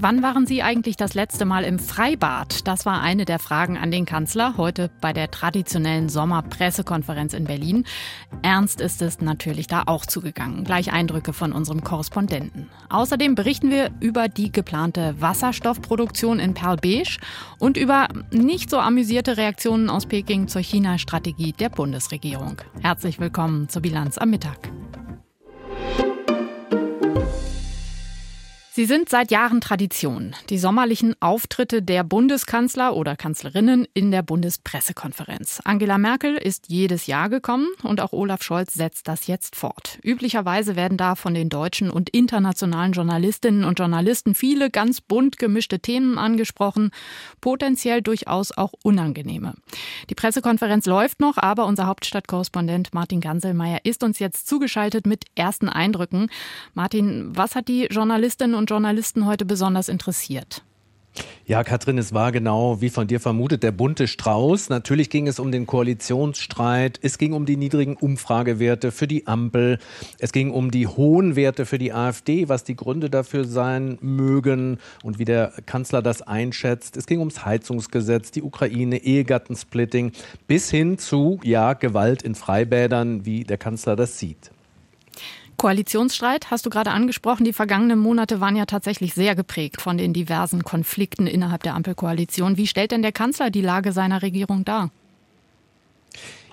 Wann waren Sie eigentlich das letzte Mal im Freibad? Das war eine der Fragen an den Kanzler heute bei der traditionellen Sommerpressekonferenz in Berlin. Ernst ist es natürlich da auch zugegangen. Gleich Eindrücke von unserem Korrespondenten. Außerdem berichten wir über die geplante Wasserstoffproduktion in Perl-Beige und über nicht so amüsierte Reaktionen aus Peking zur China-Strategie der Bundesregierung. Herzlich willkommen zur Bilanz am Mittag. Sie sind seit Jahren Tradition. Die sommerlichen Auftritte der Bundeskanzler oder Kanzlerinnen in der Bundespressekonferenz. Angela Merkel ist jedes Jahr gekommen und auch Olaf Scholz setzt das jetzt fort. Üblicherweise werden da von den deutschen und internationalen Journalistinnen und Journalisten viele ganz bunt gemischte Themen angesprochen, potenziell durchaus auch unangenehme. Die Pressekonferenz läuft noch, aber unser Hauptstadtkorrespondent Martin Ganselmeier ist uns jetzt zugeschaltet mit ersten Eindrücken. Martin, was hat die Journalistinnen und Journalisten heute besonders interessiert? Ja, Katrin, es war genau wie von dir vermutet der bunte Strauß. Natürlich ging es um den Koalitionsstreit, es ging um die niedrigen Umfragewerte für die Ampel, es ging um die hohen Werte für die AfD, was die Gründe dafür sein mögen und wie der Kanzler das einschätzt. Es ging ums Heizungsgesetz, die Ukraine, Ehegattensplitting bis hin zu ja Gewalt in Freibädern, wie der Kanzler das sieht. Koalitionsstreit hast du gerade angesprochen. Die vergangenen Monate waren ja tatsächlich sehr geprägt von den diversen Konflikten innerhalb der Ampelkoalition. Wie stellt denn der Kanzler die Lage seiner Regierung dar?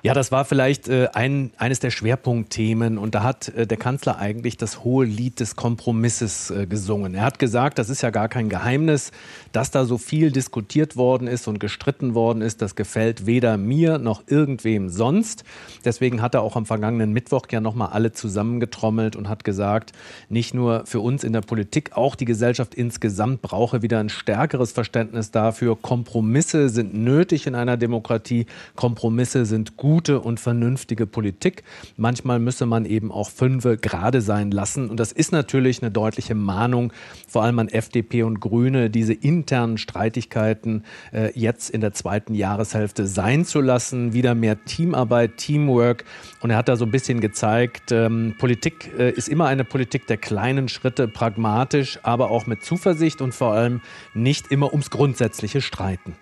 Ja, das war vielleicht äh, ein, eines der Schwerpunktthemen und da hat äh, der Kanzler eigentlich das hohe Lied des Kompromisses äh, gesungen. Er hat gesagt, das ist ja gar kein Geheimnis, dass da so viel diskutiert worden ist und gestritten worden ist. Das gefällt weder mir noch irgendwem sonst. Deswegen hat er auch am vergangenen Mittwoch ja nochmal alle zusammengetrommelt und hat gesagt, nicht nur für uns in der Politik, auch die Gesellschaft insgesamt brauche wieder ein stärkeres Verständnis dafür. Kompromisse sind nötig in einer Demokratie. Kompromisse sind gut gute und vernünftige Politik. Manchmal müsse man eben auch Fünfe gerade sein lassen. Und das ist natürlich eine deutliche Mahnung, vor allem an FDP und Grüne, diese internen Streitigkeiten äh, jetzt in der zweiten Jahreshälfte sein zu lassen. Wieder mehr Teamarbeit, Teamwork. Und er hat da so ein bisschen gezeigt, ähm, Politik äh, ist immer eine Politik der kleinen Schritte, pragmatisch, aber auch mit Zuversicht und vor allem nicht immer ums grundsätzliche Streiten.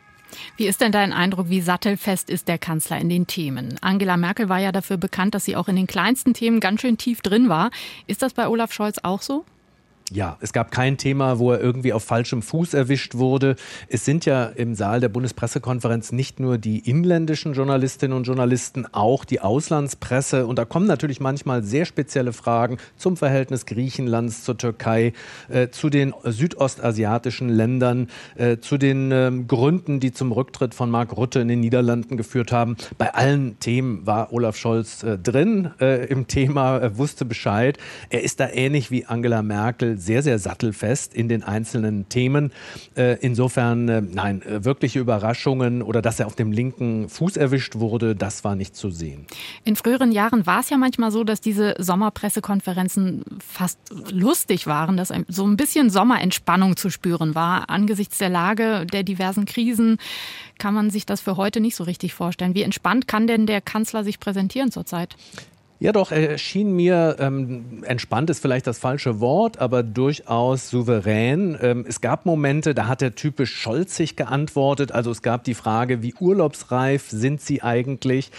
Wie ist denn dein Eindruck, wie sattelfest ist der Kanzler in den Themen? Angela Merkel war ja dafür bekannt, dass sie auch in den kleinsten Themen ganz schön tief drin war. Ist das bei Olaf Scholz auch so? Ja, es gab kein Thema, wo er irgendwie auf falschem Fuß erwischt wurde. Es sind ja im Saal der Bundespressekonferenz nicht nur die inländischen Journalistinnen und Journalisten, auch die Auslandspresse. Und da kommen natürlich manchmal sehr spezielle Fragen zum Verhältnis Griechenlands zur Türkei, äh, zu den südostasiatischen Ländern, äh, zu den äh, Gründen, die zum Rücktritt von Mark Rutte in den Niederlanden geführt haben. Bei allen Themen war Olaf Scholz äh, drin äh, im Thema, wusste Bescheid. Er ist da ähnlich wie Angela Merkel sehr, sehr sattelfest in den einzelnen Themen. Äh, insofern, äh, nein, äh, wirkliche Überraschungen oder dass er auf dem linken Fuß erwischt wurde, das war nicht zu sehen. In früheren Jahren war es ja manchmal so, dass diese Sommerpressekonferenzen fast lustig waren, dass so ein bisschen Sommerentspannung zu spüren war. Angesichts der Lage der diversen Krisen kann man sich das für heute nicht so richtig vorstellen. Wie entspannt kann denn der Kanzler sich präsentieren zurzeit? Ja, doch, er schien mir, ähm, entspannt ist vielleicht das falsche Wort, aber durchaus souverän. Ähm, es gab Momente, da hat er typisch scholzig geantwortet. Also es gab die Frage, wie urlaubsreif sind Sie eigentlich?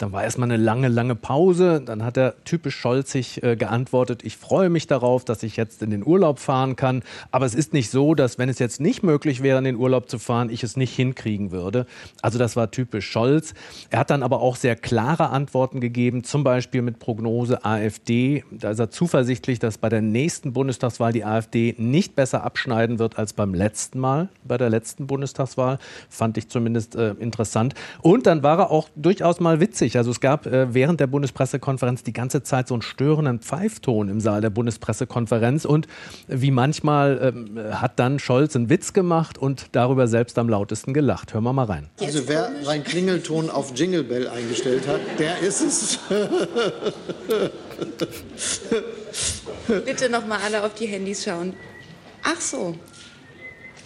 Dann war erstmal eine lange, lange Pause. Dann hat er typisch scholzig äh, geantwortet, ich freue mich darauf, dass ich jetzt in den Urlaub fahren kann. Aber es ist nicht so, dass wenn es jetzt nicht möglich wäre, in den Urlaub zu fahren, ich es nicht hinkriegen würde. Also das war typisch Scholz. Er hat dann aber auch sehr klare Antworten gegeben, zum Beispiel mit Prognose AfD. Da ist er zuversichtlich, dass bei der nächsten Bundestagswahl die AfD nicht besser abschneiden wird als beim letzten Mal, bei der letzten Bundestagswahl. Fand ich zumindest äh, interessant. Und dann war er auch durchaus mal witzig lustig. Also es gab äh, während der Bundespressekonferenz die ganze Zeit so einen störenden Pfeifton im Saal der Bundespressekonferenz und wie manchmal äh, hat dann Scholz einen Witz gemacht und darüber selbst am lautesten gelacht. Hören wir mal rein. Also wer seinen Klingelton auf Jingle Bell eingestellt hat, der ist es. Bitte noch mal alle auf die Handys schauen. Ach so.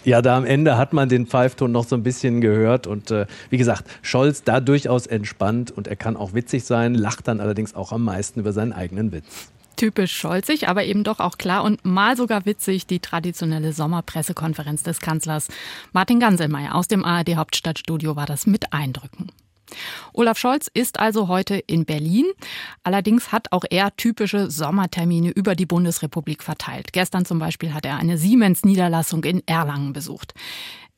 Ja, da am Ende hat man den Pfeifton noch so ein bisschen gehört. Und äh, wie gesagt, Scholz da durchaus entspannt und er kann auch witzig sein, lacht dann allerdings auch am meisten über seinen eigenen Witz. Typisch scholzig, aber eben doch auch klar und mal sogar witzig die traditionelle Sommerpressekonferenz des Kanzlers. Martin Ganselmeier aus dem ARD Hauptstadtstudio war das mit Eindrücken. Olaf Scholz ist also heute in Berlin. Allerdings hat auch er typische Sommertermine über die Bundesrepublik verteilt. Gestern zum Beispiel hat er eine Siemens-Niederlassung in Erlangen besucht.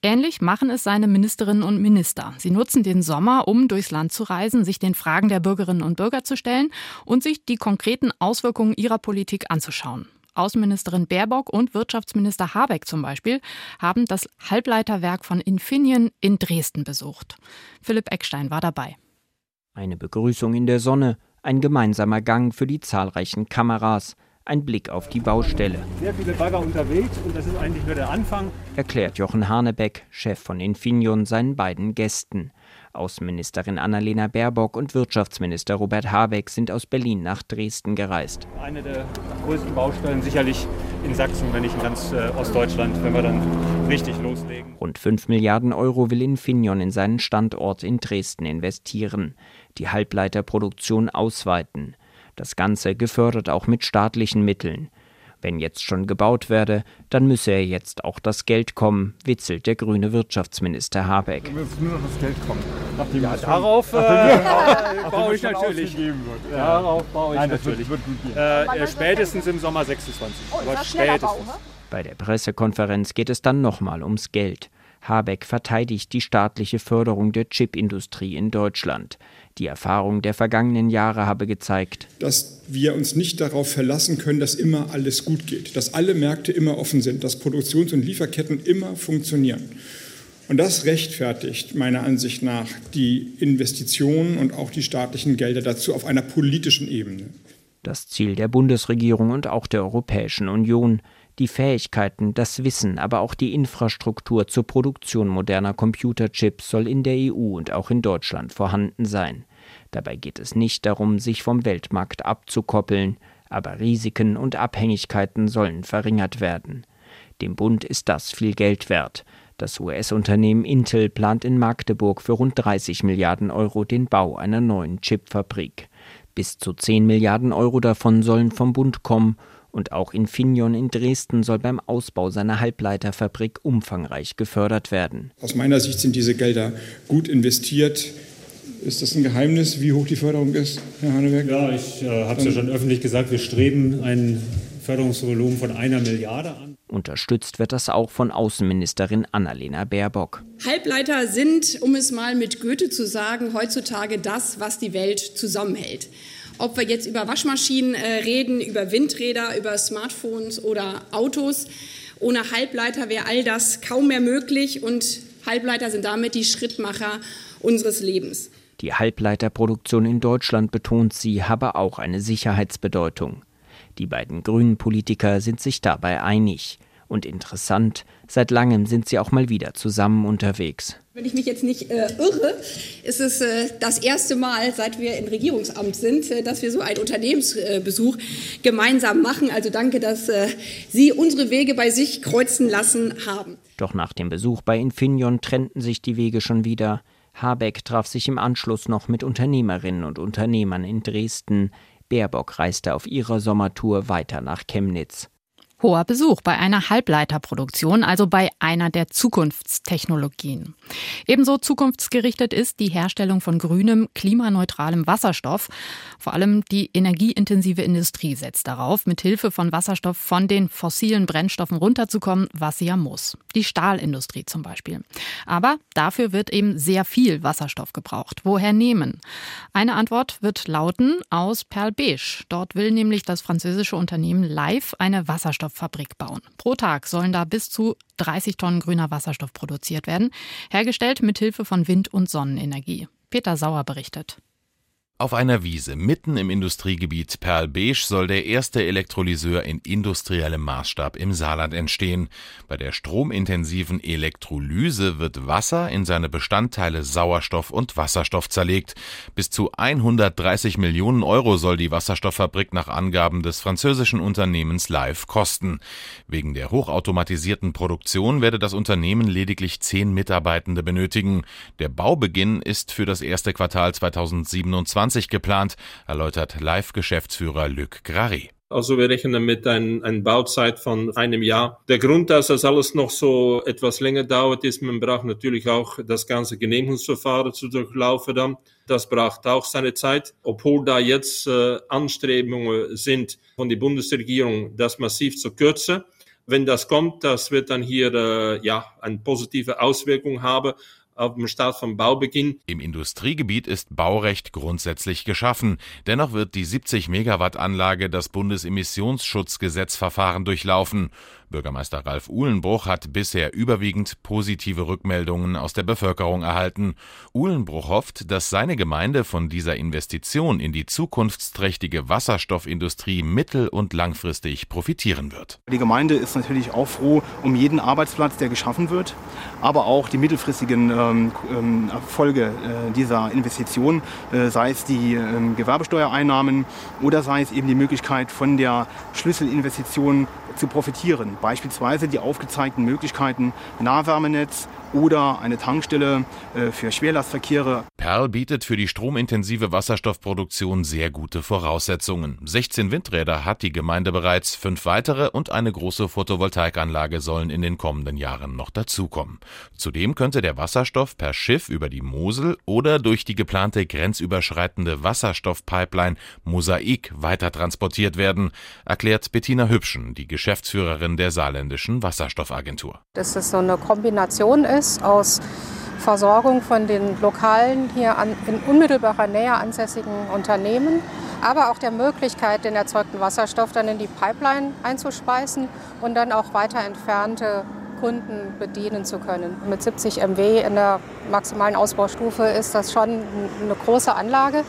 Ähnlich machen es seine Ministerinnen und Minister. Sie nutzen den Sommer, um durchs Land zu reisen, sich den Fragen der Bürgerinnen und Bürger zu stellen und sich die konkreten Auswirkungen ihrer Politik anzuschauen. Außenministerin Baerbock und Wirtschaftsminister Habeck zum Beispiel haben das Halbleiterwerk von Infineon in Dresden besucht. Philipp Eckstein war dabei. Eine Begrüßung in der Sonne, ein gemeinsamer Gang für die zahlreichen Kameras, ein Blick auf die Baustelle. Sehr viele Bagger unterwegs und das ist eigentlich nur der Anfang, erklärt Jochen Hanebeck, Chef von Infineon, seinen beiden Gästen. Außenministerin Annalena Baerbock und Wirtschaftsminister Robert Habeck sind aus Berlin nach Dresden gereist. Eine der größten Baustellen sicherlich in Sachsen, wenn nicht in ganz äh, Ostdeutschland, wenn wir dann richtig loslegen. Rund 5 Milliarden Euro will Infineon in seinen Standort in Dresden investieren, die Halbleiterproduktion ausweiten. Das Ganze gefördert auch mit staatlichen Mitteln. Wenn jetzt schon gebaut werde, dann müsse er jetzt auch das Geld kommen, witzelt der grüne Wirtschaftsminister Habeck. Dann muss nur noch das Geld kommen. Nachdem ja, darauf äh, äh, baue ich natürlich. Ja. Darauf baue ich Nein, natürlich. Wird, wird äh, spätestens im Sommer 26. Oh, Aber spätestens. Bau, Bei der Pressekonferenz geht es dann nochmal ums Geld. Habeck verteidigt die staatliche Förderung der Chipindustrie in Deutschland. Die Erfahrung der vergangenen Jahre habe gezeigt, dass wir uns nicht darauf verlassen können, dass immer alles gut geht, dass alle Märkte immer offen sind, dass Produktions- und Lieferketten immer funktionieren. Und das rechtfertigt meiner Ansicht nach die Investitionen und auch die staatlichen Gelder dazu auf einer politischen Ebene. Das Ziel der Bundesregierung und auch der Europäischen Union, die Fähigkeiten, das Wissen, aber auch die Infrastruktur zur Produktion moderner Computerchips soll in der EU und auch in Deutschland vorhanden sein. Dabei geht es nicht darum, sich vom Weltmarkt abzukoppeln, aber Risiken und Abhängigkeiten sollen verringert werden. Dem Bund ist das viel Geld wert. Das US-Unternehmen Intel plant in Magdeburg für rund 30 Milliarden Euro den Bau einer neuen Chipfabrik. Bis zu 10 Milliarden Euro davon sollen vom Bund kommen und auch Infineon in Dresden soll beim Ausbau seiner Halbleiterfabrik umfangreich gefördert werden. Aus meiner Sicht sind diese Gelder gut investiert. Ist das ein Geheimnis, wie hoch die Förderung ist, Herr Haneberg? Ja, ich äh, habe es ja schon öffentlich gesagt, wir streben ein Förderungsvolumen von einer Milliarde an. Unterstützt wird das auch von Außenministerin Annalena Baerbock. Halbleiter sind, um es mal mit Goethe zu sagen, heutzutage das, was die Welt zusammenhält. Ob wir jetzt über Waschmaschinen äh, reden, über Windräder, über Smartphones oder Autos. Ohne Halbleiter wäre all das kaum mehr möglich und Halbleiter sind damit die Schrittmacher unseres Lebens. Die Halbleiterproduktion in Deutschland, betont sie, habe auch eine Sicherheitsbedeutung. Die beiden grünen Politiker sind sich dabei einig. Und interessant, seit langem sind sie auch mal wieder zusammen unterwegs. Wenn ich mich jetzt nicht äh, irre, ist es äh, das erste Mal, seit wir im Regierungsamt sind, äh, dass wir so einen Unternehmensbesuch gemeinsam machen. Also danke, dass äh, Sie unsere Wege bei sich kreuzen lassen haben. Doch nach dem Besuch bei Infineon trennten sich die Wege schon wieder. Habeck traf sich im Anschluss noch mit Unternehmerinnen und Unternehmern in Dresden. Baerbock reiste auf ihrer Sommertour weiter nach Chemnitz. Hoher Besuch bei einer Halbleiterproduktion, also bei einer der Zukunftstechnologien. Ebenso zukunftsgerichtet ist die Herstellung von grünem, klimaneutralem Wasserstoff. Vor allem die energieintensive Industrie setzt darauf, mit Hilfe von Wasserstoff von den fossilen Brennstoffen runterzukommen, was sie ja muss. Die Stahlindustrie zum Beispiel. Aber dafür wird eben sehr viel Wasserstoff gebraucht. Woher nehmen? Eine Antwort wird lauten aus Perl-Beige. Dort will nämlich das französische Unternehmen Live eine Wasserstoff Wasserstofffabrik bauen. Pro Tag sollen da bis zu 30 Tonnen grüner Wasserstoff produziert werden, hergestellt mit Hilfe von Wind- und Sonnenenergie. Peter Sauer berichtet. Auf einer Wiese mitten im Industriegebiet Perl-Beige soll der erste Elektrolyseur in industriellem Maßstab im Saarland entstehen. Bei der stromintensiven Elektrolyse wird Wasser in seine Bestandteile Sauerstoff und Wasserstoff zerlegt. Bis zu 130 Millionen Euro soll die Wasserstofffabrik nach Angaben des französischen Unternehmens Live kosten. Wegen der hochautomatisierten Produktion werde das Unternehmen lediglich zehn Mitarbeitende benötigen. Der Baubeginn ist für das erste Quartal 2027 2020 geplant, erläutert Live-Geschäftsführer Luc Grary. Also wir rechnen mit einer ein Bauzeit von einem Jahr. Der Grund, dass das alles noch so etwas länger dauert, ist, man braucht natürlich auch das ganze Genehmigungsverfahren zu durchlaufen dann. Das braucht auch seine Zeit. Obwohl da jetzt äh, Anstrebungen sind von der Bundesregierung, das massiv zu kürzen. Wenn das kommt, das wird dann hier äh, ja eine positive Auswirkung haben auf dem Start vom Baubeginn. Im Industriegebiet ist Baurecht grundsätzlich geschaffen. Dennoch wird die 70 Megawatt Anlage das Bundesemissionsschutzgesetzverfahren durchlaufen. Bürgermeister Ralf Uhlenbruch hat bisher überwiegend positive Rückmeldungen aus der Bevölkerung erhalten. Uhlenbruch hofft, dass seine Gemeinde von dieser Investition in die zukunftsträchtige Wasserstoffindustrie mittel- und langfristig profitieren wird. Die Gemeinde ist natürlich auch froh um jeden Arbeitsplatz, der geschaffen wird, aber auch die mittelfristigen ähm, ähm Erfolge äh, dieser Investition, äh, sei es die äh, Gewerbesteuereinnahmen oder sei es eben die Möglichkeit von der Schlüsselinvestition zu profitieren. Beispielsweise die aufgezeigten Möglichkeiten Nahwärmenetz oder eine Tankstelle äh, für Schwerlastverkehre. Perl bietet für die stromintensive Wasserstoffproduktion sehr gute Voraussetzungen. 16 Windräder hat die Gemeinde bereits, fünf weitere und eine große Photovoltaikanlage sollen in den kommenden Jahren noch dazukommen. Zudem könnte der Wasserstoff per Schiff über die Mosel oder durch die geplante grenzüberschreitende Wasserstoffpipeline Mosaik weiter transportiert werden, erklärt Bettina Hübschen, die Geschäftsführerin der saarländischen Wasserstoffagentur. Das ist so eine Kombination ist aus Versorgung von den lokalen, hier an, in unmittelbarer Nähe ansässigen Unternehmen, aber auch der Möglichkeit, den erzeugten Wasserstoff dann in die Pipeline einzuspeisen und dann auch weiter entfernte Kunden bedienen zu können. Mit 70 MW in der maximalen Ausbaustufe ist das schon eine große Anlage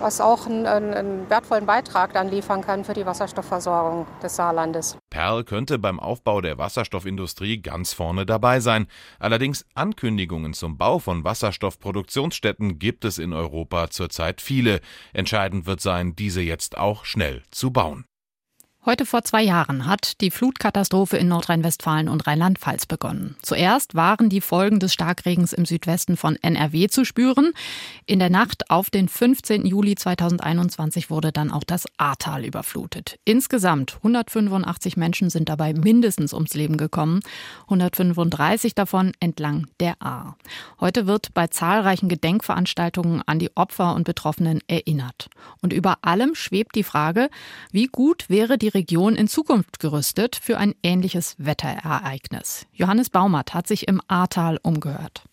was auch einen, einen, wertvollen Beitrag dann liefern kann für die Wasserstoffversorgung des Saarlandes. Perl könnte beim Aufbau der Wasserstoffindustrie ganz vorne dabei sein. Allerdings Ankündigungen zum Bau von Wasserstoffproduktionsstätten gibt es in Europa zurzeit viele. Entscheidend wird sein, diese jetzt auch schnell zu bauen. Heute vor zwei Jahren hat die Flutkatastrophe in Nordrhein-Westfalen und Rheinland-Pfalz begonnen. Zuerst waren die Folgen des Starkregens im Südwesten von NRW zu spüren. In der Nacht auf den 15. Juli 2021 wurde dann auch das Ahrtal überflutet. Insgesamt 185 Menschen sind dabei mindestens ums Leben gekommen, 135 davon entlang der Ahr. Heute wird bei zahlreichen Gedenkveranstaltungen an die Opfer und Betroffenen erinnert. Und über allem schwebt die Frage, wie gut wäre die Region in Zukunft gerüstet für ein ähnliches Wetterereignis? Johannes Baumert hat sich im Ahrtal umgehört.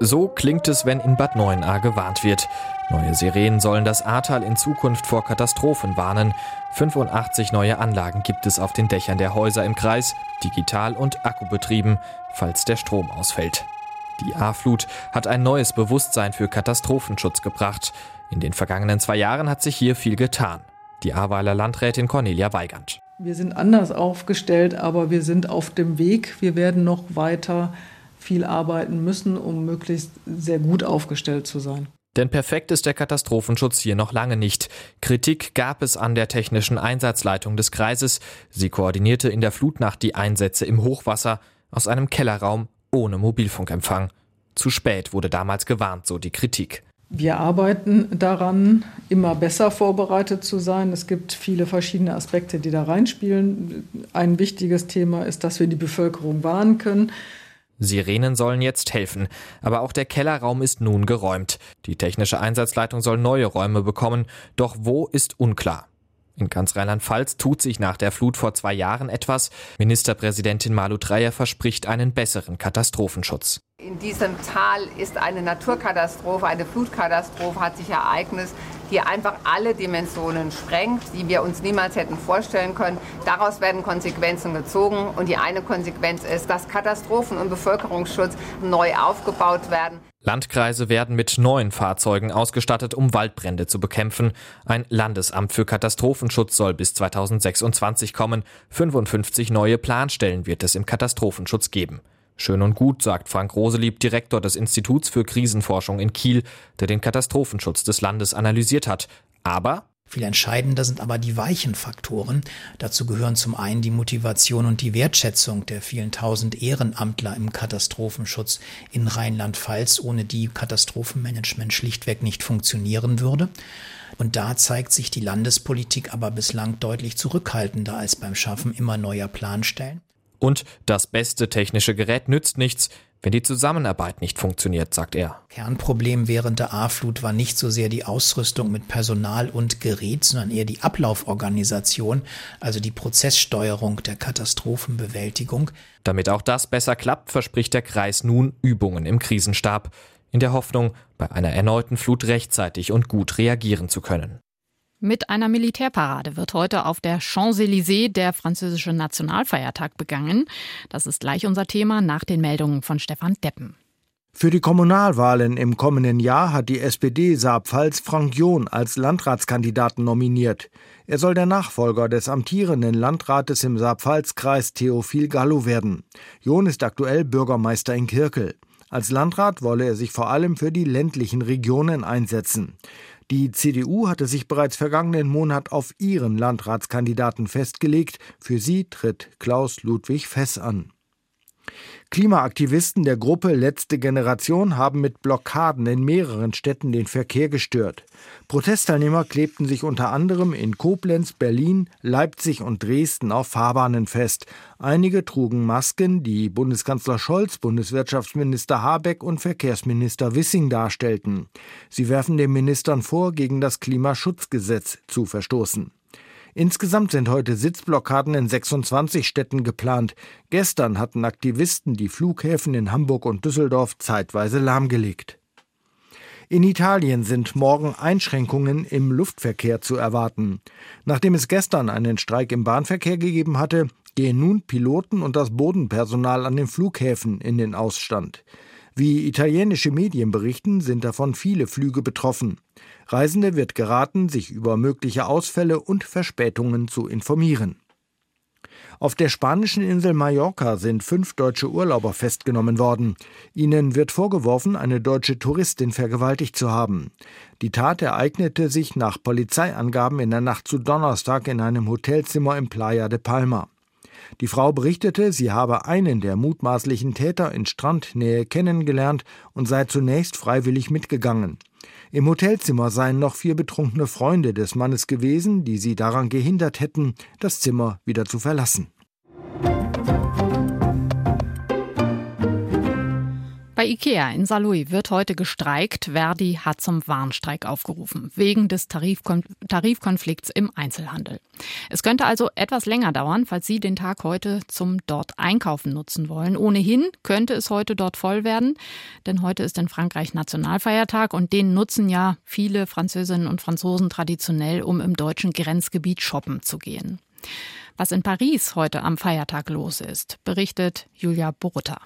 So klingt es, wenn in Bad Neuenahr gewarnt wird. Neue Sirenen sollen das Ahrtal in Zukunft vor Katastrophen warnen. 85 neue Anlagen gibt es auf den Dächern der Häuser im Kreis, digital und akkubetrieben, falls der Strom ausfällt. Die A-Flut hat ein neues Bewusstsein für Katastrophenschutz gebracht. In den vergangenen zwei Jahren hat sich hier viel getan. Die Ahrweiler Landrätin Cornelia Weigand. Wir sind anders aufgestellt, aber wir sind auf dem Weg. Wir werden noch weiter viel arbeiten müssen, um möglichst sehr gut aufgestellt zu sein. Denn perfekt ist der Katastrophenschutz hier noch lange nicht. Kritik gab es an der technischen Einsatzleitung des Kreises. Sie koordinierte in der Flutnacht die Einsätze im Hochwasser aus einem Kellerraum ohne Mobilfunkempfang. Zu spät wurde damals gewarnt, so die Kritik. Wir arbeiten daran, immer besser vorbereitet zu sein. Es gibt viele verschiedene Aspekte, die da reinspielen. Ein wichtiges Thema ist, dass wir die Bevölkerung warnen können. Sirenen sollen jetzt helfen, aber auch der Kellerraum ist nun geräumt. Die technische Einsatzleitung soll neue Räume bekommen, doch wo ist unklar. In ganz Rheinland-Pfalz tut sich nach der Flut vor zwei Jahren etwas. Ministerpräsidentin Malu Dreyer verspricht einen besseren Katastrophenschutz. In diesem Tal ist eine Naturkatastrophe, eine Flutkatastrophe hat sich ereignet, die einfach alle Dimensionen sprengt, die wir uns niemals hätten vorstellen können. Daraus werden Konsequenzen gezogen und die eine Konsequenz ist, dass Katastrophen- und Bevölkerungsschutz neu aufgebaut werden. Landkreise werden mit neuen Fahrzeugen ausgestattet, um Waldbrände zu bekämpfen. Ein Landesamt für Katastrophenschutz soll bis 2026 kommen. 55 neue Planstellen wird es im Katastrophenschutz geben. Schön und gut, sagt Frank Roselieb, Direktor des Instituts für Krisenforschung in Kiel, der den Katastrophenschutz des Landes analysiert hat. Aber viel entscheidender sind aber die weichen Faktoren. Dazu gehören zum einen die Motivation und die Wertschätzung der vielen tausend Ehrenamtler im Katastrophenschutz in Rheinland-Pfalz, ohne die Katastrophenmanagement schlichtweg nicht funktionieren würde. Und da zeigt sich die Landespolitik aber bislang deutlich zurückhaltender als beim Schaffen immer neuer Planstellen. Und das beste technische Gerät nützt nichts, wenn die Zusammenarbeit nicht funktioniert, sagt er. Kernproblem während der A-Flut war nicht so sehr die Ausrüstung mit Personal und Gerät, sondern eher die Ablauforganisation, also die Prozesssteuerung der Katastrophenbewältigung. Damit auch das besser klappt, verspricht der Kreis nun Übungen im Krisenstab, in der Hoffnung, bei einer erneuten Flut rechtzeitig und gut reagieren zu können. Mit einer Militärparade wird heute auf der Champs-Élysées der französische Nationalfeiertag begangen. Das ist gleich unser Thema nach den Meldungen von Stefan Deppen. Für die Kommunalwahlen im kommenden Jahr hat die SPD Saarpfalz Frank John als Landratskandidaten nominiert. Er soll der Nachfolger des amtierenden Landrates im Saarpfalzkreis Theophil Gallo werden. John ist aktuell Bürgermeister in Kirkel. Als Landrat wolle er sich vor allem für die ländlichen Regionen einsetzen. Die CDU hatte sich bereits vergangenen Monat auf ihren Landratskandidaten festgelegt. Für sie tritt Klaus Ludwig Fess an. Klimaaktivisten der Gruppe Letzte Generation haben mit Blockaden in mehreren Städten den Verkehr gestört. Protestteilnehmer klebten sich unter anderem in Koblenz, Berlin, Leipzig und Dresden auf Fahrbahnen fest. Einige trugen Masken, die Bundeskanzler Scholz, Bundeswirtschaftsminister Habeck und Verkehrsminister Wissing darstellten. Sie werfen den Ministern vor, gegen das Klimaschutzgesetz zu verstoßen. Insgesamt sind heute Sitzblockaden in 26 Städten geplant. Gestern hatten Aktivisten die Flughäfen in Hamburg und Düsseldorf zeitweise lahmgelegt. In Italien sind morgen Einschränkungen im Luftverkehr zu erwarten. Nachdem es gestern einen Streik im Bahnverkehr gegeben hatte, gehen nun Piloten und das Bodenpersonal an den Flughäfen in den Ausstand. Wie italienische Medien berichten, sind davon viele Flüge betroffen. Reisende wird geraten, sich über mögliche Ausfälle und Verspätungen zu informieren. Auf der spanischen Insel Mallorca sind fünf deutsche Urlauber festgenommen worden. Ihnen wird vorgeworfen, eine deutsche Touristin vergewaltigt zu haben. Die Tat ereignete sich nach Polizeiangaben in der Nacht zu Donnerstag in einem Hotelzimmer im Playa de Palma. Die Frau berichtete, sie habe einen der mutmaßlichen Täter in Strandnähe kennengelernt und sei zunächst freiwillig mitgegangen. Im Hotelzimmer seien noch vier betrunkene Freunde des Mannes gewesen, die sie daran gehindert hätten, das Zimmer wieder zu verlassen. Bei IKEA in Saarlouis wird heute gestreikt. Verdi hat zum Warnstreik aufgerufen, wegen des Tarifkon Tarifkonflikts im Einzelhandel. Es könnte also etwas länger dauern, falls Sie den Tag heute zum dort Einkaufen nutzen wollen. Ohnehin könnte es heute dort voll werden, denn heute ist in Frankreich Nationalfeiertag und den nutzen ja viele Französinnen und Franzosen traditionell, um im deutschen Grenzgebiet shoppen zu gehen. Was in Paris heute am Feiertag los ist, berichtet Julia Borutta.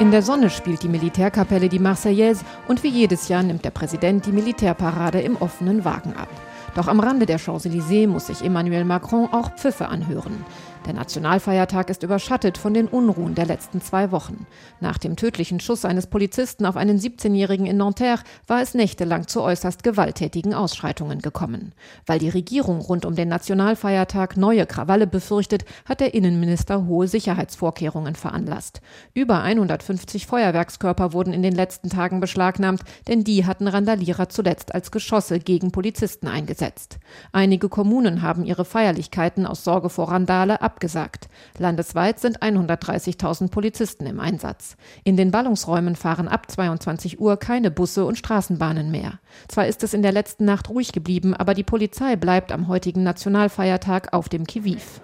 In der Sonne spielt die Militärkapelle die Marseillaise und wie jedes Jahr nimmt der Präsident die Militärparade im offenen Wagen ab. Doch am Rande der Champs-Élysées muss sich Emmanuel Macron auch Pfiffe anhören. Der Nationalfeiertag ist überschattet von den Unruhen der letzten zwei Wochen. Nach dem tödlichen Schuss eines Polizisten auf einen 17-Jährigen in Nanterre war es nächtelang zu äußerst gewalttätigen Ausschreitungen gekommen. Weil die Regierung rund um den Nationalfeiertag neue Krawalle befürchtet, hat der Innenminister hohe Sicherheitsvorkehrungen veranlasst. Über 150 Feuerwerkskörper wurden in den letzten Tagen beschlagnahmt, denn die hatten Randalierer zuletzt als Geschosse gegen Polizisten eingesetzt. Einige Kommunen haben ihre Feierlichkeiten aus Sorge vor Randale ab abgesagt. Landesweit sind 130.000 Polizisten im Einsatz. In den Ballungsräumen fahren ab 22 Uhr keine Busse und Straßenbahnen mehr. Zwar ist es in der letzten Nacht ruhig geblieben, aber die Polizei bleibt am heutigen Nationalfeiertag auf dem Kiviv.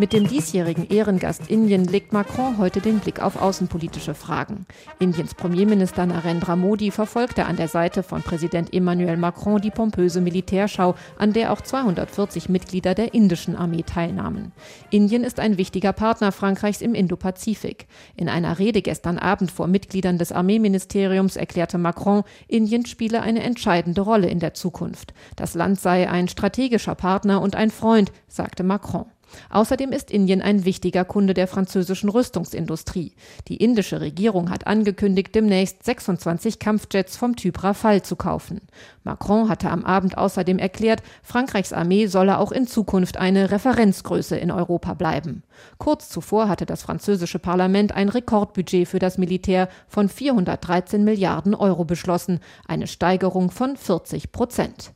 Mit dem diesjährigen Ehrengast Indien legt Macron heute den Blick auf außenpolitische Fragen. Indiens Premierminister Narendra Modi verfolgte an der Seite von Präsident Emmanuel Macron die pompöse Militärschau, an der auch 240 Mitglieder der indischen Armee teilnahmen. Indien ist ein wichtiger Partner Frankreichs im Indopazifik. In einer Rede gestern Abend vor Mitgliedern des Armeeministeriums erklärte Macron, Indien spiele eine entscheidende Rolle in der Zukunft. Das Land sei ein strategischer Partner und ein Freund, sagte Macron. Außerdem ist Indien ein wichtiger Kunde der französischen Rüstungsindustrie. Die indische Regierung hat angekündigt, demnächst 26 Kampfjets vom Typ Rafale zu kaufen. Macron hatte am Abend außerdem erklärt, Frankreichs Armee solle auch in Zukunft eine Referenzgröße in Europa bleiben. Kurz zuvor hatte das französische Parlament ein Rekordbudget für das Militär von 413 Milliarden Euro beschlossen, eine Steigerung von 40 Prozent.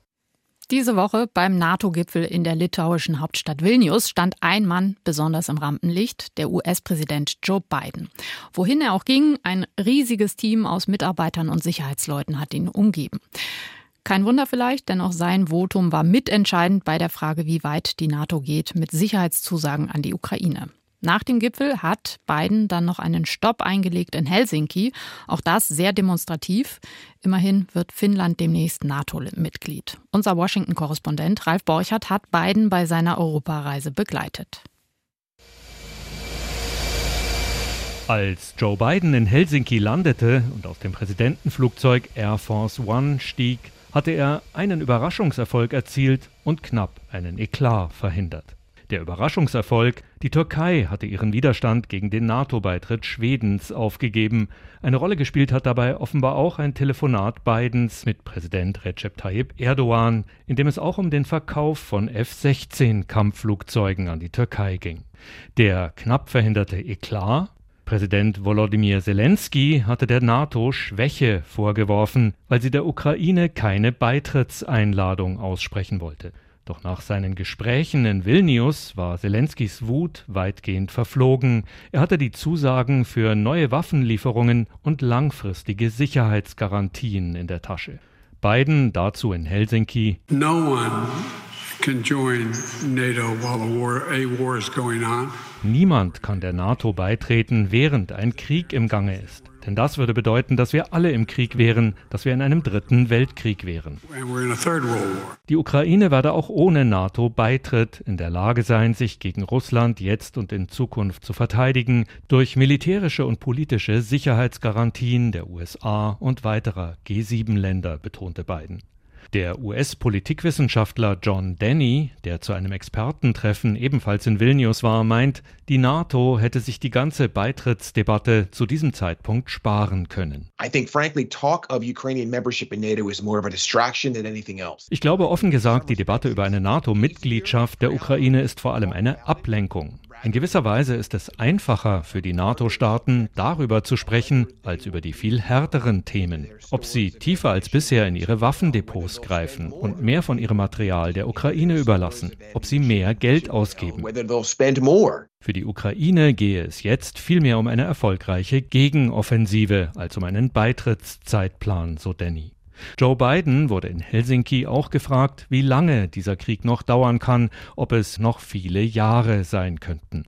Diese Woche beim NATO-Gipfel in der litauischen Hauptstadt Vilnius stand ein Mann besonders im Rampenlicht, der US-Präsident Joe Biden. Wohin er auch ging, ein riesiges Team aus Mitarbeitern und Sicherheitsleuten hat ihn umgeben. Kein Wunder vielleicht, denn auch sein Votum war mitentscheidend bei der Frage, wie weit die NATO geht mit Sicherheitszusagen an die Ukraine. Nach dem Gipfel hat Biden dann noch einen Stopp eingelegt in Helsinki. Auch das sehr demonstrativ. Immerhin wird Finnland demnächst NATO-Mitglied. Unser Washington-Korrespondent Ralf Borchert hat Biden bei seiner Europareise begleitet. Als Joe Biden in Helsinki landete und aus dem Präsidentenflugzeug Air Force One stieg, hatte er einen Überraschungserfolg erzielt und knapp einen Eklat verhindert. Der Überraschungserfolg, die Türkei hatte ihren Widerstand gegen den NATO-Beitritt Schwedens aufgegeben. Eine Rolle gespielt hat dabei offenbar auch ein Telefonat Bidens mit Präsident Recep Tayyip Erdogan, in dem es auch um den Verkauf von F-16 Kampfflugzeugen an die Türkei ging. Der knapp verhinderte Eklat Präsident Volodymyr Zelensky hatte der NATO Schwäche vorgeworfen, weil sie der Ukraine keine Beitrittseinladung aussprechen wollte. Doch nach seinen Gesprächen in Vilnius war Zelenskys Wut weitgehend verflogen. Er hatte die Zusagen für neue Waffenlieferungen und langfristige Sicherheitsgarantien in der Tasche. Biden dazu in Helsinki. No. Niemand kann der NATO beitreten, während ein Krieg im Gange ist. Denn das würde bedeuten, dass wir alle im Krieg wären, dass wir in einem dritten Weltkrieg wären. Die Ukraine werde auch ohne NATO-Beitritt in der Lage sein, sich gegen Russland jetzt und in Zukunft zu verteidigen, durch militärische und politische Sicherheitsgarantien der USA und weiterer G7-Länder, betonte Biden. Der US-Politikwissenschaftler John Denny, der zu einem Expertentreffen ebenfalls in Vilnius war, meint, die NATO hätte sich die ganze Beitrittsdebatte zu diesem Zeitpunkt sparen können. Ich glaube offen gesagt, die Debatte über eine NATO-Mitgliedschaft der Ukraine ist vor allem eine Ablenkung. In gewisser Weise ist es einfacher für die NATO-Staaten, darüber zu sprechen, als über die viel härteren Themen. Ob sie tiefer als bisher in ihre Waffendepots greifen und mehr von ihrem Material der Ukraine überlassen, ob sie mehr Geld ausgeben. Für die Ukraine gehe es jetzt vielmehr um eine erfolgreiche Gegenoffensive als um einen Beitrittszeitplan, so Danny. Joe Biden wurde in Helsinki auch gefragt, wie lange dieser Krieg noch dauern kann, ob es noch viele Jahre sein könnten.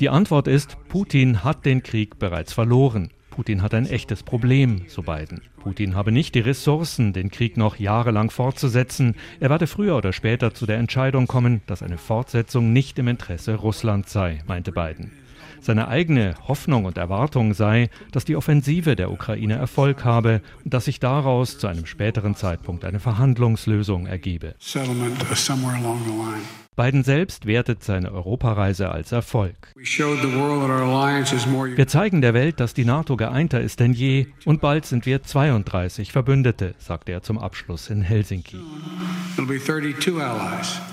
Die Antwort ist, Putin hat den Krieg bereits verloren. Putin hat ein echtes Problem, so Biden. Putin habe nicht die Ressourcen, den Krieg noch jahrelang fortzusetzen. Er werde früher oder später zu der Entscheidung kommen, dass eine Fortsetzung nicht im Interesse Russlands sei, meinte Biden. Seine eigene Hoffnung und Erwartung sei, dass die Offensive der Ukraine Erfolg habe und dass sich daraus zu einem späteren Zeitpunkt eine Verhandlungslösung ergebe. Biden selbst wertet seine Europareise als Erfolg. Wir zeigen der Welt, dass die NATO geeinter ist denn je und bald sind wir 32 Verbündete, sagte er zum Abschluss in Helsinki.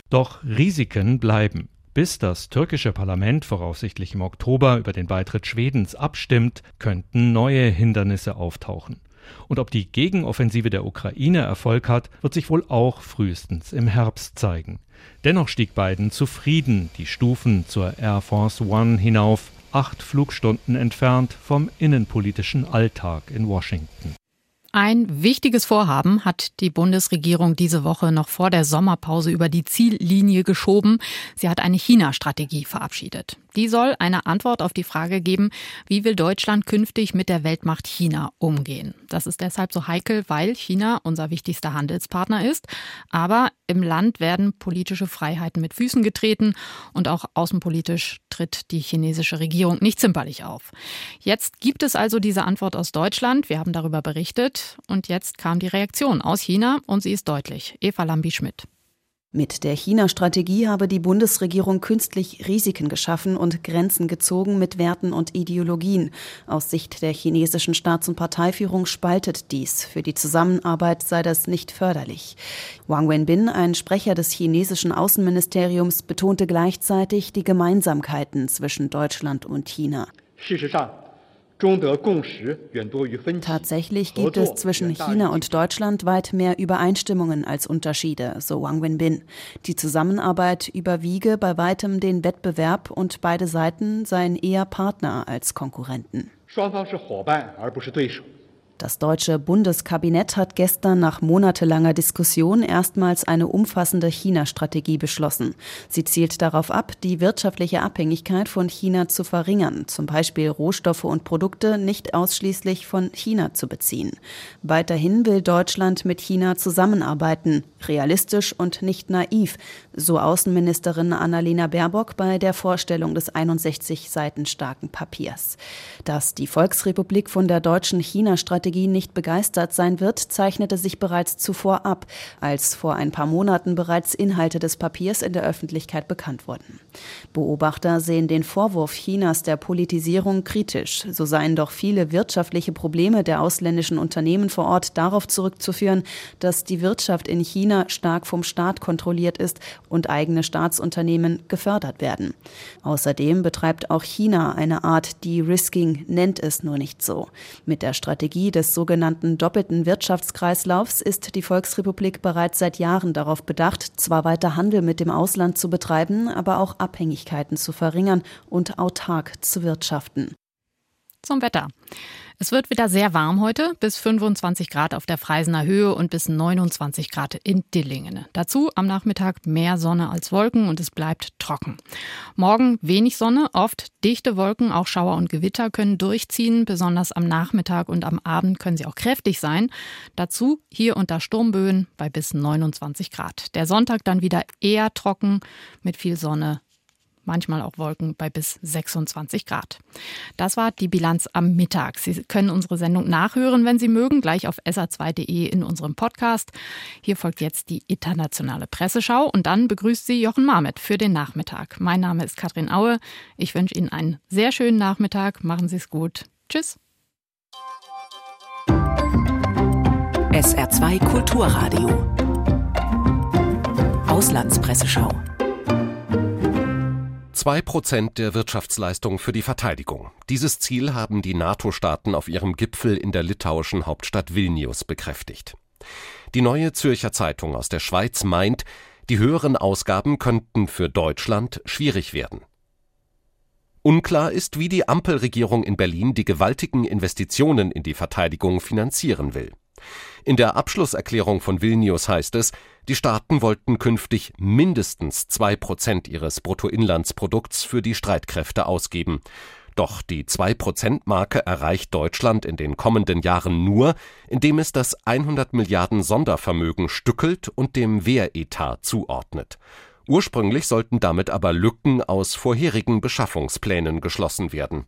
Doch Risiken bleiben. Bis das türkische Parlament voraussichtlich im Oktober über den Beitritt Schwedens abstimmt, könnten neue Hindernisse auftauchen. Und ob die Gegenoffensive der Ukraine Erfolg hat, wird sich wohl auch frühestens im Herbst zeigen. Dennoch stieg Biden zufrieden die Stufen zur Air Force One hinauf, acht Flugstunden entfernt vom innenpolitischen Alltag in Washington. Ein wichtiges Vorhaben hat die Bundesregierung diese Woche noch vor der Sommerpause über die Ziellinie geschoben. Sie hat eine China-Strategie verabschiedet. Die soll eine Antwort auf die Frage geben, wie will Deutschland künftig mit der Weltmacht China umgehen. Das ist deshalb so heikel, weil China unser wichtigster Handelspartner ist. Aber im Land werden politische Freiheiten mit Füßen getreten und auch außenpolitisch tritt die chinesische Regierung nicht zimperlich auf. Jetzt gibt es also diese Antwort aus Deutschland. Wir haben darüber berichtet und jetzt kam die Reaktion aus China und sie ist deutlich. Eva Lambi-Schmidt. Mit der China-Strategie habe die Bundesregierung künstlich Risiken geschaffen und Grenzen gezogen mit Werten und Ideologien. Aus Sicht der chinesischen Staats- und Parteiführung spaltet dies. Für die Zusammenarbeit sei das nicht förderlich. Wang Wenbin, ein Sprecher des chinesischen Außenministeriums, betonte gleichzeitig die Gemeinsamkeiten zwischen Deutschland und China. Tatsächlich gibt es zwischen China und Deutschland weit mehr Übereinstimmungen als Unterschiede, so Wang Wenbin. Die Zusammenarbeit überwiege bei weitem den Wettbewerb und beide Seiten seien eher Partner als Konkurrenten. Das deutsche Bundeskabinett hat gestern nach monatelanger Diskussion erstmals eine umfassende China-Strategie beschlossen. Sie zielt darauf ab, die wirtschaftliche Abhängigkeit von China zu verringern, zum Beispiel Rohstoffe und Produkte nicht ausschließlich von China zu beziehen. Weiterhin will Deutschland mit China zusammenarbeiten, realistisch und nicht naiv, so Außenministerin Annalena Baerbock bei der Vorstellung des 61 Seiten starken Papiers. Dass die Volksrepublik von der deutschen China-Strategie Strategie nicht begeistert sein wird, zeichnete sich bereits zuvor ab, als vor ein paar Monaten bereits Inhalte des Papiers in der Öffentlichkeit bekannt wurden. Beobachter sehen den Vorwurf Chinas der Politisierung kritisch. So seien doch viele wirtschaftliche Probleme der ausländischen Unternehmen vor Ort darauf zurückzuführen, dass die Wirtschaft in China stark vom Staat kontrolliert ist und eigene Staatsunternehmen gefördert werden. Außerdem betreibt auch China eine Art De-Risking, nennt es nur nicht so. Mit der Strategie des des sogenannten doppelten Wirtschaftskreislaufs ist die Volksrepublik bereits seit Jahren darauf bedacht, zwar weiter Handel mit dem Ausland zu betreiben, aber auch Abhängigkeiten zu verringern und autark zu wirtschaften. Zum Wetter. Es wird wieder sehr warm heute, bis 25 Grad auf der Freisener Höhe und bis 29 Grad in Dillingen. Dazu am Nachmittag mehr Sonne als Wolken und es bleibt trocken. Morgen wenig Sonne, oft dichte Wolken, auch Schauer und Gewitter können durchziehen. Besonders am Nachmittag und am Abend können sie auch kräftig sein. Dazu hier unter Sturmböen bei bis 29 Grad. Der Sonntag dann wieder eher trocken mit viel Sonne manchmal auch Wolken bei bis 26 Grad. Das war die Bilanz am Mittag. Sie können unsere Sendung nachhören, wenn Sie mögen, gleich auf sa2.de in unserem Podcast. Hier folgt jetzt die internationale Presseschau und dann begrüßt Sie Jochen Marmet für den Nachmittag. Mein Name ist Katrin Aue. Ich wünsche Ihnen einen sehr schönen Nachmittag. Machen Sie es gut. Tschüss. SR2 Kulturradio. Auslandspresseschau. 2 Prozent der Wirtschaftsleistung für die Verteidigung. Dieses Ziel haben die NATO-Staaten auf ihrem Gipfel in der litauischen Hauptstadt Vilnius bekräftigt. Die neue Zürcher Zeitung aus der Schweiz meint, die höheren Ausgaben könnten für Deutschland schwierig werden. Unklar ist, wie die Ampelregierung in Berlin die gewaltigen Investitionen in die Verteidigung finanzieren will. In der Abschlusserklärung von Vilnius heißt es, die Staaten wollten künftig mindestens zwei Prozent ihres Bruttoinlandsprodukts für die Streitkräfte ausgeben. Doch die Zwei-Prozent-Marke erreicht Deutschland in den kommenden Jahren nur, indem es das 100 Milliarden Sondervermögen stückelt und dem Wehretat zuordnet. Ursprünglich sollten damit aber Lücken aus vorherigen Beschaffungsplänen geschlossen werden.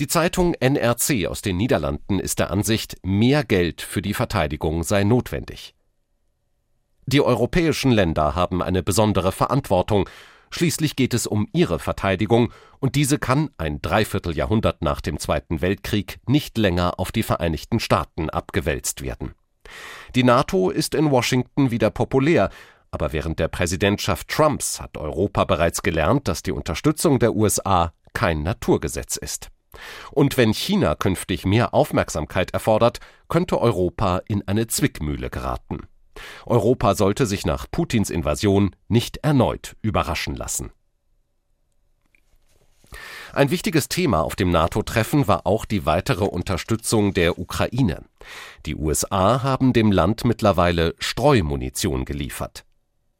Die Zeitung NRC aus den Niederlanden ist der Ansicht, mehr Geld für die Verteidigung sei notwendig. Die europäischen Länder haben eine besondere Verantwortung, schließlich geht es um ihre Verteidigung, und diese kann ein Dreivierteljahrhundert nach dem Zweiten Weltkrieg nicht länger auf die Vereinigten Staaten abgewälzt werden. Die NATO ist in Washington wieder populär, aber während der Präsidentschaft Trumps hat Europa bereits gelernt, dass die Unterstützung der USA kein Naturgesetz ist. Und wenn China künftig mehr Aufmerksamkeit erfordert, könnte Europa in eine Zwickmühle geraten. Europa sollte sich nach Putins Invasion nicht erneut überraschen lassen. Ein wichtiges Thema auf dem NATO-Treffen war auch die weitere Unterstützung der Ukraine. Die USA haben dem Land mittlerweile Streumunition geliefert.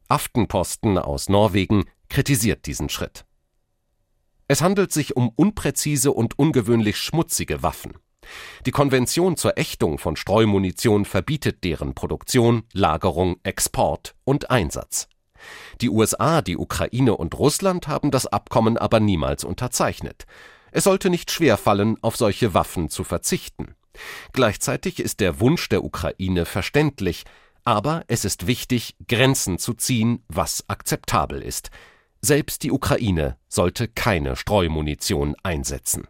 Aftenposten aus Norwegen kritisiert diesen Schritt. Es handelt sich um unpräzise und ungewöhnlich schmutzige Waffen. Die Konvention zur Ächtung von Streumunition verbietet deren Produktion, Lagerung, Export und Einsatz. Die USA, die Ukraine und Russland haben das Abkommen aber niemals unterzeichnet. Es sollte nicht schwerfallen, auf solche Waffen zu verzichten. Gleichzeitig ist der Wunsch der Ukraine verständlich, aber es ist wichtig, Grenzen zu ziehen, was akzeptabel ist. Selbst die Ukraine sollte keine Streumunition einsetzen.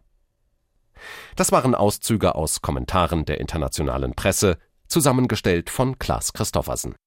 Das waren Auszüge aus Kommentaren der internationalen Presse, zusammengestellt von Klaas Christoffersen.